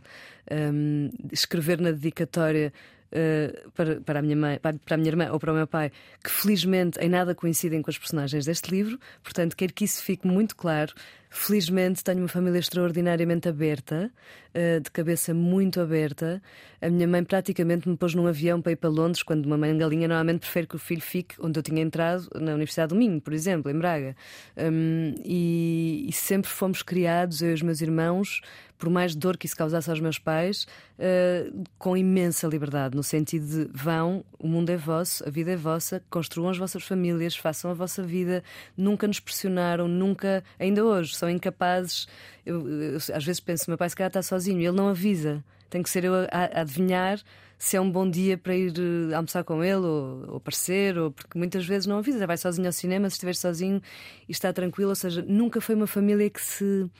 um, escrever na dedicatória uh, para, para, a minha mãe, para, a minha irmã ou para o meu pai, que felizmente em nada coincidem com as personagens deste livro. Portanto, quero que isso fique muito claro. Felizmente tenho uma família extraordinariamente aberta, uh, de cabeça muito aberta. A minha mãe praticamente me pôs num avião para ir para Londres, quando uma mãe galinha normalmente prefere que o filho fique onde eu tinha entrado, na Universidade do Minho, por exemplo, em Braga. Um, e, e sempre fomos criados, eu e os meus irmãos, por mais dor que isso causasse aos meus pais, uh, com imensa liberdade, no sentido de vão, o mundo é vosso, a vida é vossa, construam as vossas famílias, façam a vossa vida, nunca nos pressionaram, nunca, ainda hoje, são incapazes. Eu, eu, às vezes penso, meu pai se calhar está sozinho, ele não avisa, tem que ser eu a, a adivinhar se é um bom dia para ir uh, almoçar com ele ou, ou aparecer, ou, porque muitas vezes não avisa, vai sozinho ao cinema, se estiver sozinho e está tranquilo, ou seja, nunca foi uma família que se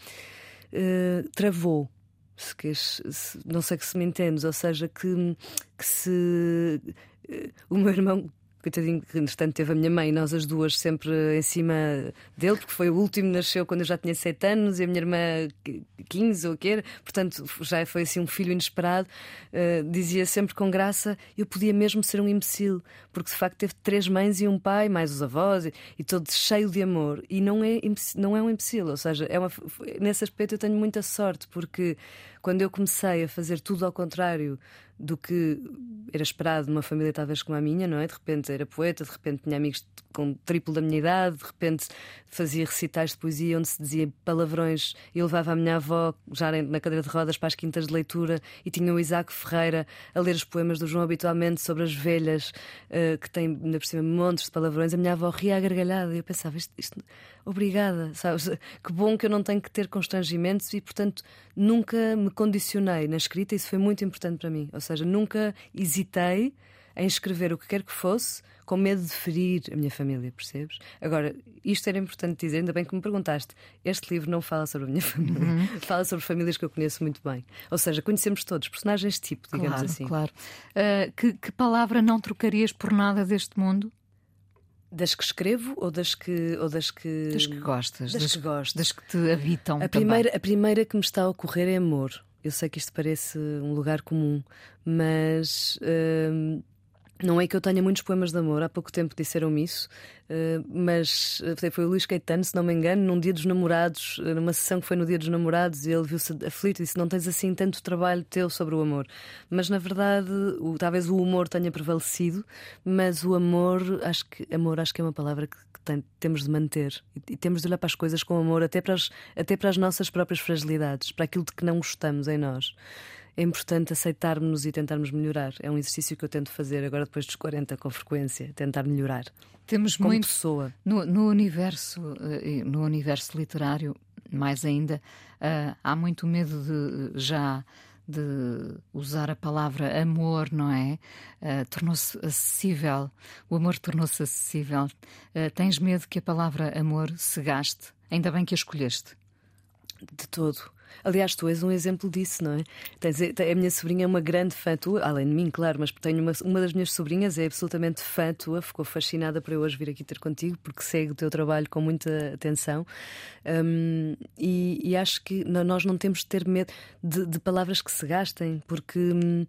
eh, travou. Se, se, não sei que se me entendes, ou seja, que, que se uh, o meu irmão coitadinho, que entretanto teve a minha mãe e nós as duas sempre em cima dele, porque foi o último, nasceu quando eu já tinha 7 anos e a minha irmã 15 ou o que era, portanto já foi assim um filho inesperado. Uh, dizia sempre com graça: eu podia mesmo ser um imbecil, porque de facto teve três mães e um pai, mais os avós, e, e todo cheio de amor. E não é, não é um imbecil, ou seja, é uma, nesse aspecto eu tenho muita sorte, porque quando eu comecei a fazer tudo ao contrário do que era esperado numa família talvez como a minha, não é? De repente era poeta, de repente tinha amigos com triplo da minha idade, de repente fazia recitais de poesia onde se dizia palavrões e levava a minha avó já na cadeira de rodas para as quintas de leitura e tinha o Isaac Ferreira a ler os poemas do João habitualmente sobre as velhas uh, que têm ainda por cima montes de palavrões. A minha avó ria a gargalhada e eu pensava, isto, isto, obrigada, sabes? Que bom que eu não tenho que ter constrangimentos e portanto nunca me condicionei na escrita, isso foi muito importante para mim. Ou seja, nunca hesitei em escrever o que quer que fosse, com medo de ferir a minha família, percebes? Agora, isto era importante dizer, ainda bem que me perguntaste. Este livro não fala sobre a minha [LAUGHS] família, uhum. fala sobre famílias que eu conheço muito bem. Ou seja, conhecemos todos, personagens tipo, digamos claro, assim. Claro. Uh, que, que palavra não trocarias por nada deste mundo? Das que escrevo ou das que. Ou das, que... das que gostas, das, das que gosto. Das que te habitam. A primeira, a primeira que me está a ocorrer é amor. Eu sei que isto parece um lugar comum, mas. Uh, não é que eu tenha muitos poemas de amor, há pouco tempo disseram-me isso, eh, mas eh, foi o Luís Caetano, se não me engano, num dia dos namorados, eh, numa sessão que foi no dia dos namorados, e ele viu-se aflito e disse: Não tens assim tanto trabalho teu sobre o amor. Mas na verdade, o, talvez o humor tenha prevalecido, mas o amor, acho que amor acho que é uma palavra que, que tem, temos de manter e, temos de olhar para as coisas com amor, até para, as, até para as nossas próprias fragilidades, para aquilo de que não gostamos em nós é importante aceitarmos e tentarmos melhorar. É um exercício que eu tento fazer agora depois dos 40 com frequência, tentar melhorar. Temos como muito pessoa. No, no, universo, eh, no universo literário, mais ainda, uh, há muito medo de já de usar a palavra amor, não é? Uh, tornou-se acessível. O amor tornou-se acessível. Uh, tens medo que a palavra amor se gaste? Ainda bem que a escolheste. De todo. Aliás, tu és um exemplo disso, não é? A minha sobrinha é uma grande fã tua, além de mim, claro, mas tenho uma, uma das minhas sobrinhas é absolutamente fã tua, ficou fascinada por eu hoje vir aqui ter contigo, porque segue o teu trabalho com muita atenção. Um, e, e, acho que nós não temos de ter medo de, de palavras que se gastem, porque. Hum,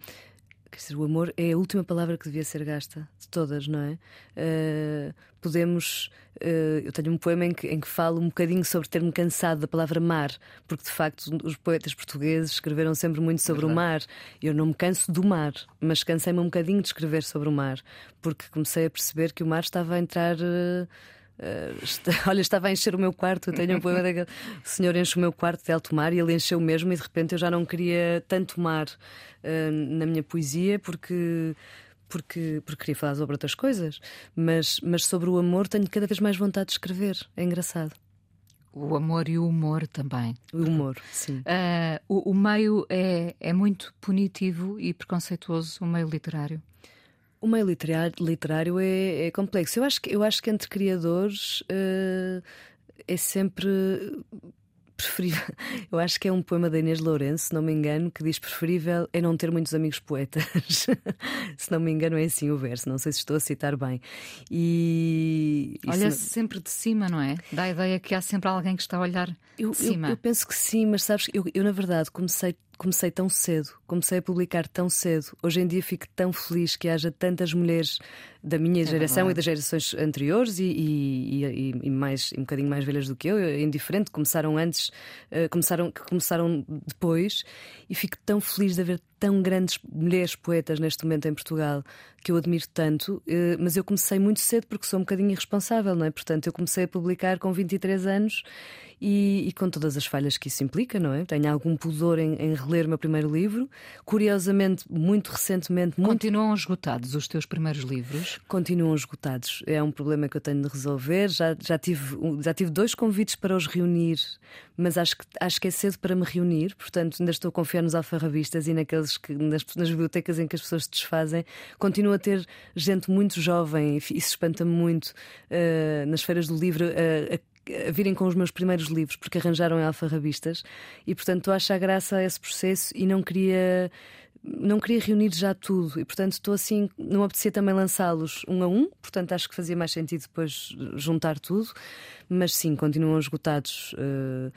Quer dizer, o amor é a última palavra que devia ser gasta de todas, não é? Uh, podemos. Uh, eu tenho um poema em que, em que falo um bocadinho sobre ter-me cansado da palavra mar, porque de facto os poetas portugueses escreveram sempre muito sobre Verdade. o mar. Eu não me canso do mar, mas cansei-me um bocadinho de escrever sobre o mar, porque comecei a perceber que o mar estava a entrar. Uh, Uh, está, [LAUGHS] olha, estava a encher o meu quarto. Eu tenho um poema daquele. O senhor enche o meu quarto de alto mar e ele encheu mesmo, e de repente eu já não queria tanto mar uh, na minha poesia, porque. Porque, porque queria falar sobre outras coisas, mas, mas sobre o amor tenho cada vez mais vontade de escrever. É engraçado. O amor e o humor também. O humor, sim. Uh, o, o meio é, é muito punitivo e preconceituoso, o meio literário. O meio literário, literário é, é, complexo. Eu acho que, eu acho que entre criadores uh, é sempre preferível. [LAUGHS] Eu acho que é um poema da Inês Lourenço, se não me engano, que diz preferível é não ter muitos amigos poetas. [LAUGHS] se não me engano, é assim o verso. Não sei se estou a citar bem. E. Olha-se sempre de cima, não é? Dá a ideia que há sempre alguém que está a olhar eu, de cima. Eu, eu penso que sim, mas sabes, eu, eu na verdade comecei comecei tão cedo, comecei a publicar tão cedo. Hoje em dia fico tão feliz que haja tantas mulheres da minha é geração verdade. e das gerações anteriores e, e, e, e, mais um bocadinho mais velhas do que eu, indiferente, começaram antes, uh, começaram, começaram depois, e fico tão feliz de haver tão grandes mulheres poetas neste momento em Portugal que eu admiro tanto, uh, mas eu comecei muito cedo porque sou um bocadinho irresponsável, não é? Portanto, eu comecei a publicar com 23 anos e, e, com todas as falhas que isso implica, não é? Tenho algum pudor em, em reler o meu primeiro livro. Curiosamente, muito recentemente. Muito... Continuam esgotados os teus primeiros livros? Continuam esgotados. É um problema que eu tenho de resolver. Já, já, tive, já tive dois convites para os reunir, mas acho que, acho que é cedo para me reunir, portanto, ainda estou a confiar nos alfarrabistas e naqueles que, nas, nas bibliotecas em que as pessoas se desfazem. Continuo a ter gente muito jovem, e isso espanta-me muito, uh, nas feiras do livro, uh, a a virem com os meus primeiros livros, porque arranjaram alfarrabistas, e portanto estou a achar graça a esse processo e não queria. Não queria reunir já tudo e, portanto, estou assim. Não apetecia também lançá-los um a um, portanto, acho que fazia mais sentido depois juntar tudo, mas sim, continuam esgotados. Uh,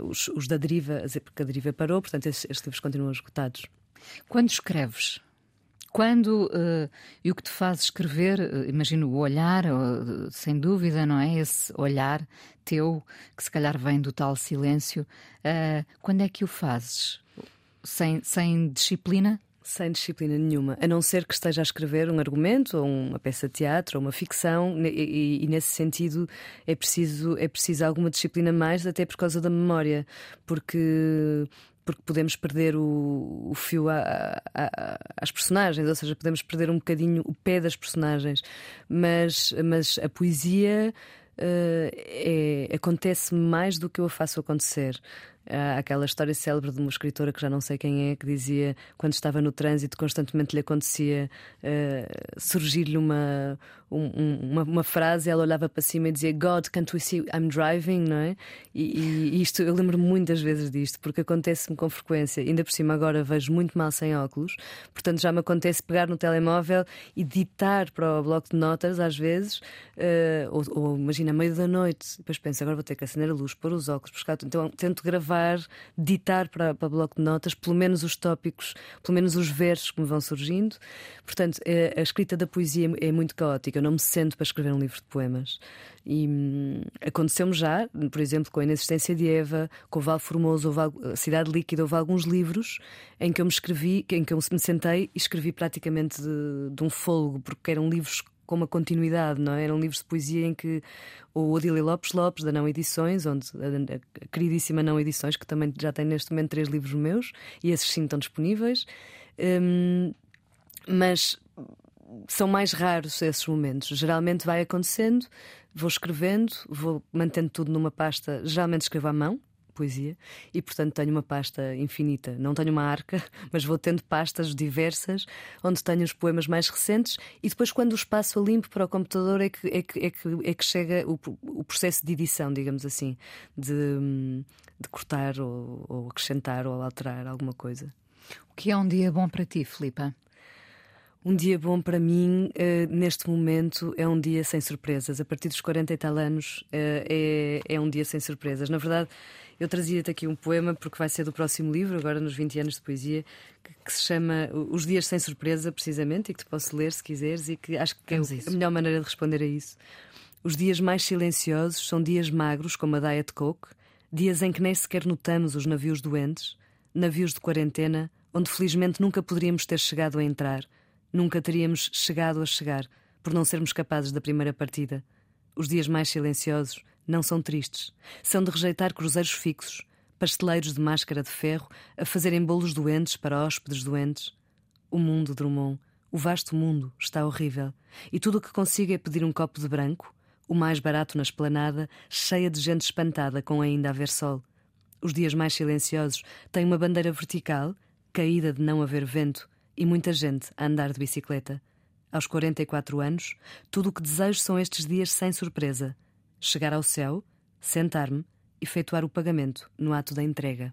uh, os, os, da deriva, porque a deriva parou, portanto, estes, estes livros continuam esgotados. Quando escreves, quando uh, e o que te faz escrever, uh, imagino o olhar, uh, sem dúvida, não é? Esse olhar teu, que se calhar vem do tal silêncio, quando é que o fazes? Sem, sem disciplina? Sem disciplina nenhuma, a não ser que esteja a escrever um argumento, ou uma peça de teatro, ou uma ficção, e, e, e, nesse sentido é preciso, é preciso alguma disciplina mais, até por causa da memória, porque porque podemos perder o, o fio a, a, às personagens, ou seja, podemos perder um bocadinho o pé das personagens. Mas, mas a poesia uh, é, acontece mais do que eu a faço acontecer. Há aquela história célebre de uma escritora que já não sei quem é, que dizia quando estava no trânsito constantemente lhe acontecia uh, surgir-lhe uma, um, uma, uma, frase, ela olhava para cima e dizia God, can't we see I'm driving, não é? E, e isto, eu lembro muitas vezes disto, porque acontece-me com frequência. Ainda por cima, agora vejo muito mal sem óculos, portanto já me acontece pegar no telemóvel e ditar para o bloco de notas, às vezes, uh, ou, ou imagina, meio da noite, depois penso, agora vou ter que acender a luz, pôr os óculos, buscar. Então tento gravar, ditar para, para bloco de notas, pelo menos os tópicos, pelo menos os versos que me vão surgindo. Portanto, eh, a escrita da poesia é muito caótica eu não me sento para escrever um livro de poemas. E hum, aconteceu-me já, por exemplo, com a Inexistência de Eva, com o Val Formoso, a Cidade Líquida, houve alguns livros em que eu me escrevi, em que eu me sentei e escrevi praticamente de, de um fôlego, porque eram livros com uma continuidade, não é? Eram livros de poesia em que o Odília Lopes Lopes, da Não Edições, onde a, queridíssima Não Edições, que também já tem neste momento três livros meus, e esses sim estão disponíveis. Hum, mas são mais raros esses momentos. Geralmente vai acontecendo, vou escrevendo, vou mantendo tudo numa pasta. Geralmente escrevo à mão, poesia, e portanto tenho uma pasta infinita. Não tenho uma arca, [LAUGHS] mas vou tendo pastas diversas onde tenho os poemas mais recentes e depois, quando os passo a limpo para o computador, é que, é que, é que, é que chega o, o processo de edição, digamos assim, de, de cortar ou, ou acrescentar ou alterar alguma coisa. O que é um dia bom para ti, Filipa? Um dia bom para mim, uh, neste momento, é um dia sem surpresas. A partir dos 40 e tal anos, uh, é, é um dia sem surpresas. Na verdade, eu trazia-te aqui um poema, porque vai ser do próximo livro, agora nos 20 anos de poesia, que, que, se chama Os Dias Sem Surpresa, precisamente, e que te posso ler se quiseres, e que acho que é a melhor maneira de responder a isso. Os dias mais silenciosos são dias magros, como a Diet Coke, dias em que nem sequer notamos os navios doentes, navios de quarentena, onde felizmente nunca poderíamos ter chegado a entrar Nunca teríamos chegado a chegar por não sermos capazes da primeira partida. Os dias mais silenciosos não são tristes. São de rejeitar cruzeiros fixos, pasteleiros de máscara de ferro a fazerem bolos doentes para hóspedes doentes. O mundo, Drummond, o vasto mundo, está horrível. E tudo o que consigo é pedir um copo de branco, o mais barato na esplanada, cheia de gente espantada com ainda haver sol. Os dias mais silenciosos têm uma bandeira vertical, caída de não haver vento, e muita gente a andar de bicicleta. Aos 44 anos, tudo o que desejo são estes dias sem surpresa: chegar ao céu, sentar-me efetuar o pagamento no ato da entrega.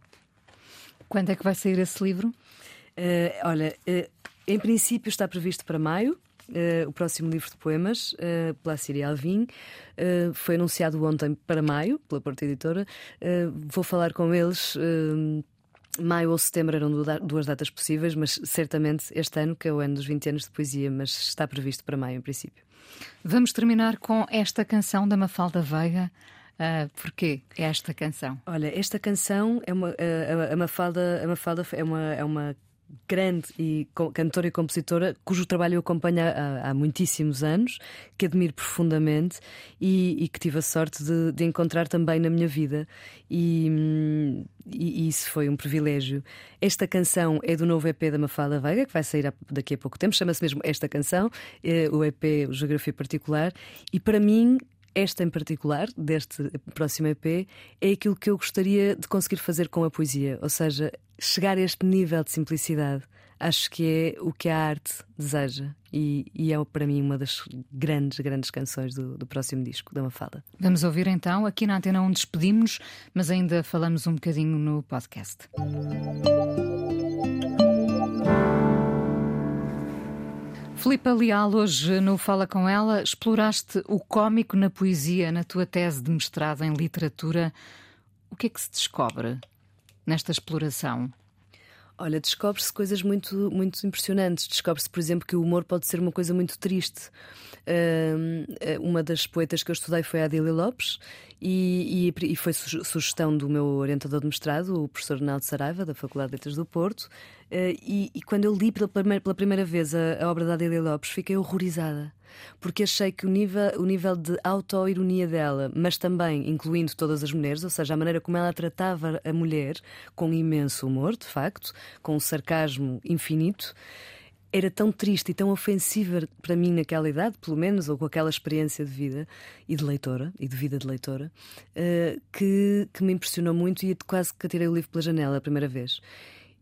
Quando é que vai sair esse livro? Uh, olha, uh, em princípio está previsto para maio. Uh, o próximo livro de poemas, pela Síria Alvim, foi anunciado ontem para maio, pela Porta Editora. vou falar com eles Maio ou setembro eram duas datas possíveis, mas certamente este ano, que é o ano dos 20 anos de poesia, mas está previsto para maio em princípio. Vamos terminar com esta canção da Mafalda Veiga. Uh, porquê esta canção? Olha, esta canção é uma a, a Mafalda, a Mafalda é uma, é uma grande e cantora e compositora cujo trabalho eu acompanho há, há muitíssimos anos, que admiro profundamente e, e que tive a sorte de, de, encontrar também na minha vida. E, e, isso foi um privilégio. Esta canção é do novo EP da Mafalda Veiga, que vai sair daqui a pouco tempo, chama-se mesmo Esta Canção, é o EP Geografia Particular, e para mim esta em particular, deste próximo EP, é aquilo que eu gostaria de conseguir fazer com a poesia, ou seja, chegar a este nível de simplicidade. Acho que é o que a arte deseja e, e é para mim uma das grandes, grandes canções do, do próximo disco da Mafalda. Vamos ouvir então, aqui na Antena 1 despedimos, mas ainda falamos um bocadinho no podcast. Filipa Leal, hoje no Fala Com Ela, exploraste o cómico na poesia na tua tese de mestrado em literatura. O que é que se descobre nesta exploração? Olha, descobre-se coisas muito, muito impressionantes. Descobre-se, por exemplo, que o humor pode ser uma coisa muito triste. Uh, uma das poetas que eu estudei foi a Adília Lopes e, e, e, foi sugestão do meu orientador de mestrado, o professor Ronaldo Saraiva, da Faculdade de Letras do Porto. Uh, e, e, quando eu li pela primeira, pela primeira vez a, a obra da Adília Lopes, fiquei horrorizada porque achei que o nível, o nível de auto-ironia dela, mas também incluindo todas as mulheres, ou seja, a maneira como ela tratava a mulher, com imenso humor, de facto, com um sarcasmo infinito, era tão triste e tão ofensiva para mim naquela idade, pelo menos, ou com aquela experiência de vida e de leitora, e de vida de leitora, uh, que, que me impressionou muito e quase que tirei o livro pela janela a primeira vez.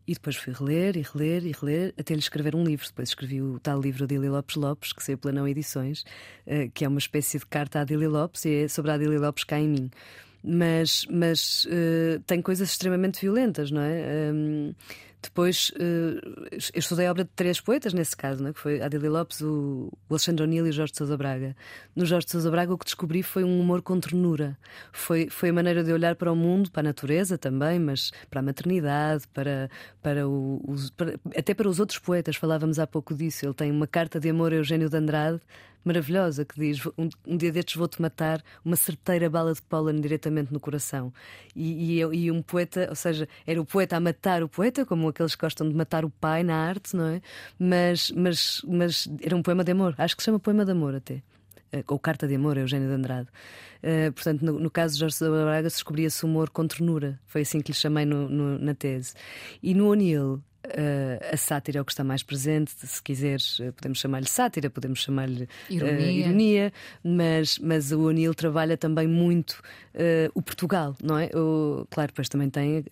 E depois fui reler e reler e reler até lhe escrever um livro. Depois escrevi o tal livro de Adília Lopes Lopes, que saiu pela Não Edições, uh, que é uma espécie de carta à Adília Lopes e é sobre a Adília Lopes cá em mim. Mas, mas uh, tem coisas extremamente violentas, não é? Um, depois, eu estudei a obra de três poetas, nesse caso, né? que foi Adília Lopes, o Alexandre O'Neill e o Jorge de Sousa Braga. No Jorge de Sousa Braga, o que descobri foi um humor com ternura. Foi, foi a maneira de olhar para o mundo, para a natureza também, mas para a maternidade, para, para, o, os, para até para os outros poetas. Falávamos há pouco disso. Ele tem uma carta de amor a Eugênio de Andrade maravilhosa que diz: um, um dia destes vou-te matar, uma certeira bala de pólen diretamente no coração. E, e, e, um poeta, ou seja, era o poeta a matar o poeta, como aqueles que gostam de matar o pai na arte, não é? Mas, mas, mas era um poema de amor, acho que se chama poema de amor até. Eh, ou Carta de Amor, Eugênio de Andrade. Uh, portanto, no, no, caso de Jorge Braga, descobria-se humor com ternura. Foi assim que lhe chamei no, no, na tese. E no O'Neill, Uh, a sátira é o que está mais presente, se quiseres, uh, podemos chamar-lhe sátira, podemos chamar-lhe ironia. Uh, ironia, mas, mas o O'Neill trabalha também muito o Portugal, não é? O, claro, depois também tem,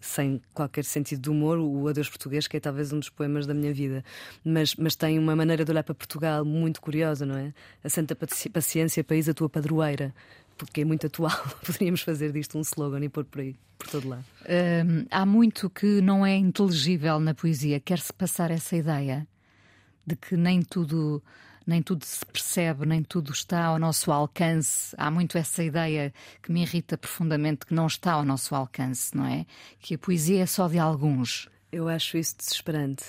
sem qualquer sentido de humor, o Adeus Português, que é talvez um dos poemas da minha vida, mas, mas tem uma maneira de olhar para Portugal muito curiosa, não é? A Santa Paciência, país a tua padroeira porque é muito atual. [LAUGHS] Poderíamos fazer disto um slogan e pôr por aí, por todo lado. Há muito que não é inteligível na poesia. Quer-se passar essa ideia de que nem tudo. Nem tudo se percebe, nem tudo está ao nosso alcance. Há muito essa ideia que me irrita profundamente, que não está ao nosso alcance, não é? Que a poesia é só de alguns. Eu acho isso desesperante.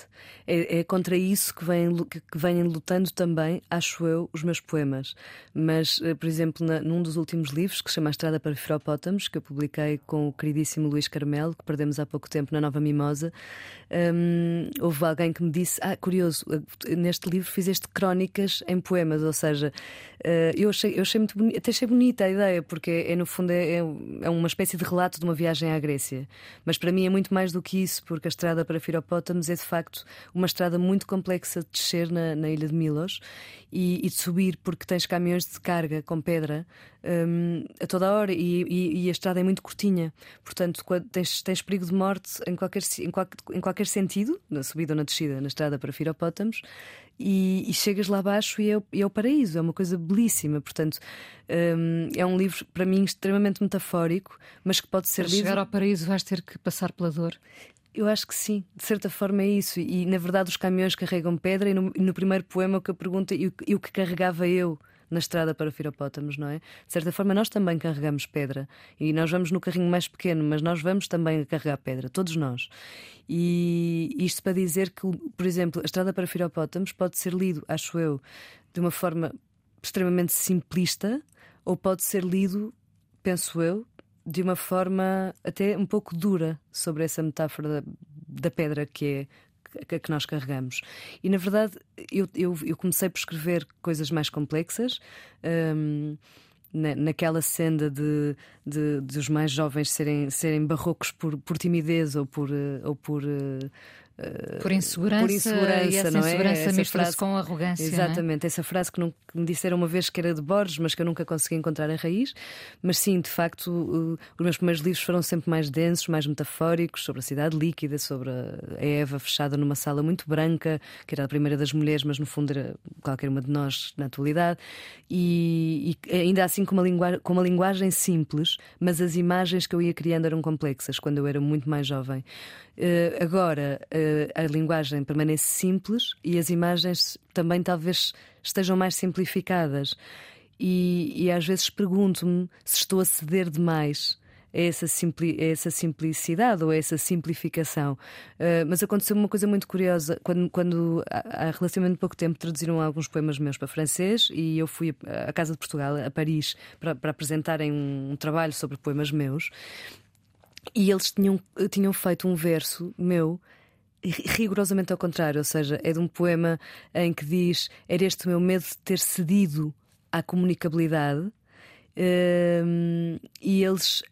É, é contra isso que vêm, que vêm lutando também, acho eu, os meus poemas. Mas, eh, por exemplo, na, num dos últimos livros, que se chama Estrada para Firopótamos, que eu publiquei com o queridíssimo Luís Carmelo, que perdemos há pouco tempo na Nova Mimosa, hum, houve alguém que me disse: Ah, curioso, eh, neste livro fizeste crónicas em poemas, ou seja, uh, eu, achei, eu achei muito até achei bonita a ideia, porque é, no fundo é, é uma espécie de relato de uma viagem à Grécia. Mas para mim é muito mais do que isso, porque a Estrada estrada para Firopótamos é de facto uma estrada muito complexa de descer na, na ilha de Milos e, e, de subir, porque tens caminhões de carga com pedra um, a toda a hora e, e, e, a estrada é muito curtinha. Portanto, tens, tens perigo de morte em qualquer, em, em qualquer sentido, na subida ou na descida, na estrada para Firopótamos e, e, chegas lá abaixo e é, é, o paraíso, é uma coisa belíssima. Portanto, um, é um livro para mim extremamente metafórico, mas que pode ser Para lido. chegar ao paraíso vais ter que passar pela dor. Eu acho que sim, de certa forma é isso. E, na verdade os caminhões carregam pedra, e no, no primeiro poema o que eu pergunto e, e o que carregava eu na estrada para Firopótamos, não é? De certa forma, nós também carregamos pedra e nós vamos no carrinho mais pequeno, mas nós vamos também carregar pedra, todos nós. E isto para dizer que, por exemplo, a estrada para Firopótamos pode ser lido, acho eu, de uma forma extremamente simplista ou pode ser lido, penso eu, de uma forma até um pouco dura sobre essa metáfora da, da pedra que é que, nós carregamos. E na verdade eu, eu, eu, comecei por escrever coisas mais complexas. Um, naquela senda de, de, de, os mais jovens serem, serem barrocos por, por timidez ou por, ou por por insegurança, por insegurança e essa não é? insegurança é? mistura-se com arrogância. É? Exatamente, é? essa frase que, não, que, me disseram uma vez que era de Borges, mas que eu nunca consegui encontrar a raiz. Mas sim, de facto, uh, os meus primeiros livros foram sempre mais densos, mais metafóricos, sobre a cidade líquida, sobre a Eva fechada numa sala muito branca, que era a primeira das mulheres, mas no fundo era qualquer uma de nós na atualidade. E, e ainda assim com uma, linguagem, com uma linguagem simples, mas as imagens que eu ia criando eram complexas quando eu era muito mais jovem. Uh, agora, uh, a linguagem permanece simples e as imagens também talvez estejam mais simplificadas. E, e às vezes pergunto-me se estou a ceder demais a essa, simpli a essa simplicidade ou a essa simplificação. Uh, mas aconteceu uma coisa muito curiosa. Quando, quando há, há relativamente pouco tempo traduziram alguns poemas meus para francês e eu fui à Casa de Portugal, a Paris, para, para apresentarem um, um trabalho sobre poemas meus. E eles tinham, tinham feito um verso meu rigorosamente ao contrário, ou seja, é de um poema em que diz: Era este o meu medo de ter cedido à comunicabilidade. Um, e eles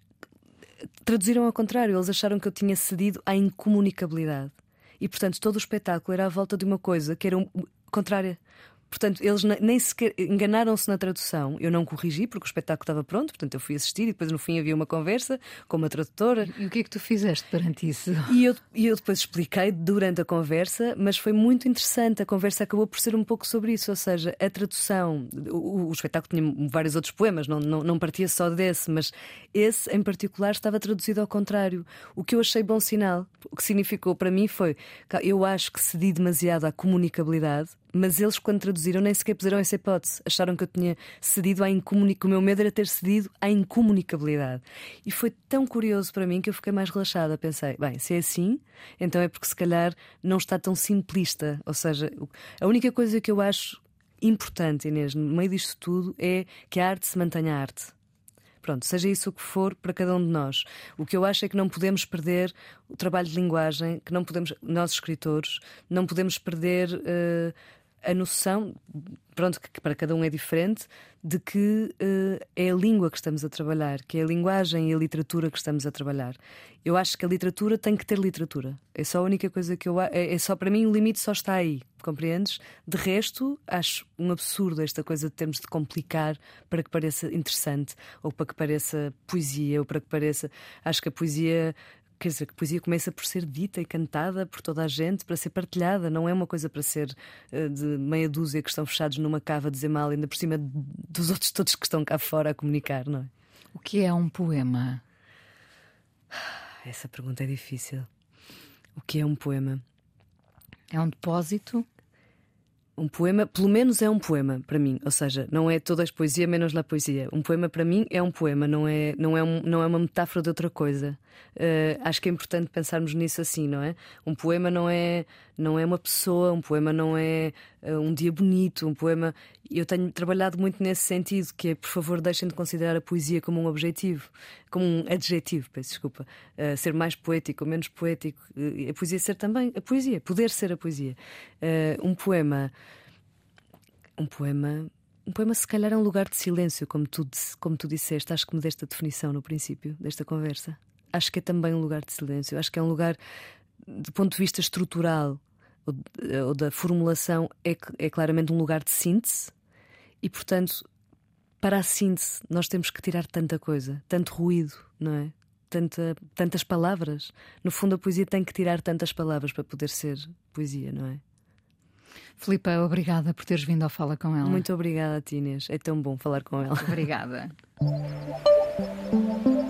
traduziram ao contrário, eles acharam que eu tinha cedido à incomunicabilidade. E portanto, todo o espetáculo era à volta de uma coisa que era um, contrária. Portanto, eles nem sequer enganaram-se na tradução. Eu não corrigi porque o espetáculo estava pronto, portanto, eu fui assistir e depois no fim havia uma conversa com uma tradutora. E o que é que tu fizeste perante isso? E eu, e eu depois expliquei durante a conversa, mas foi muito interessante. A conversa acabou por ser um pouco sobre isso, ou seja, a tradução. O, o espetáculo tinha vários outros poemas, não, não, não partia só desse, mas esse em particular estava traduzido ao contrário. O que eu achei bom sinal, o que significou para mim foi eu acho que cedi demasiado à comunicabilidade mas eles, quando traduziram, nem sequer puseram essa hipótese. Acharam que eu tinha cedido à incomunicação. O meu medo era ter cedido à incomunicabilidade. E foi tão curioso para mim que eu fiquei mais relaxada. Pensei, bem, se é assim, então é porque se calhar não está tão simplista. Ou seja, a única coisa que eu acho importante, Inês, no meio disto tudo, é que a arte se mantenha arte. Pronto, seja isso o que for para cada um de nós. O que eu acho é que não podemos perder o trabalho de linguagem, que não podemos, nós escritores, não podemos perder. Uh, a noção, pronto, que para cada um é diferente, de que uh, é a língua que estamos a trabalhar, que é a linguagem e a literatura que estamos a trabalhar. Eu acho que a literatura tem que ter literatura. É só a única coisa que eu é, é só para mim o limite só está aí, compreendes? De resto, acho um absurdo esta coisa de termos de complicar para que pareça interessante ou para que pareça poesia ou para que pareça, acho que a poesia Quer dizer, que a poesia começa por ser dita e cantada por toda a gente, para ser partilhada, não é uma coisa para ser uh, de meia dúzia que estão fechados numa cava a dizer mal, ainda por cima dos outros todos que estão cá fora a comunicar, não é? O que é um poema? Essa pergunta é difícil. O que é um poema? É um depósito? Um poema, pelo menos é um poema para mim, ou seja, não é toda a poesia menos a poesia. Um poema para mim é um poema, não é, não é, um, não é uma metáfora de outra coisa. Uh, acho que é importante pensarmos nisso assim, não é? Um poema não é, não é uma pessoa, um poema não é uh, um dia bonito, um poema. Eu tenho trabalhado muito nesse sentido, que é, por favor, deixem de considerar a poesia como um objetivo, como um adjetivo, peço desculpa. Uh, ser mais poético ou menos poético. a poesia ser também a poesia, poder ser a poesia. um poema um poema. Um poema, se calhar, é um lugar de silêncio, como tu, como tu disseste. Acho que me deste a definição no princípio desta conversa. Acho que é também um lugar de silêncio. Acho que é um lugar do ponto de vista estrutural ou, ou da formulação, é, é claramente um lugar de síntese e, portanto, para a síntese, nós temos que tirar tanta coisa, tanto ruído, não é? Tanta, tantas palavras. No fundo, a poesia tem que tirar tantas palavras para poder ser poesia, não é? Filipa, obrigada por teres vindo ao Fala com ela. Muito obrigada, Inês. É tão bom falar com ela. Obrigada. [LAUGHS]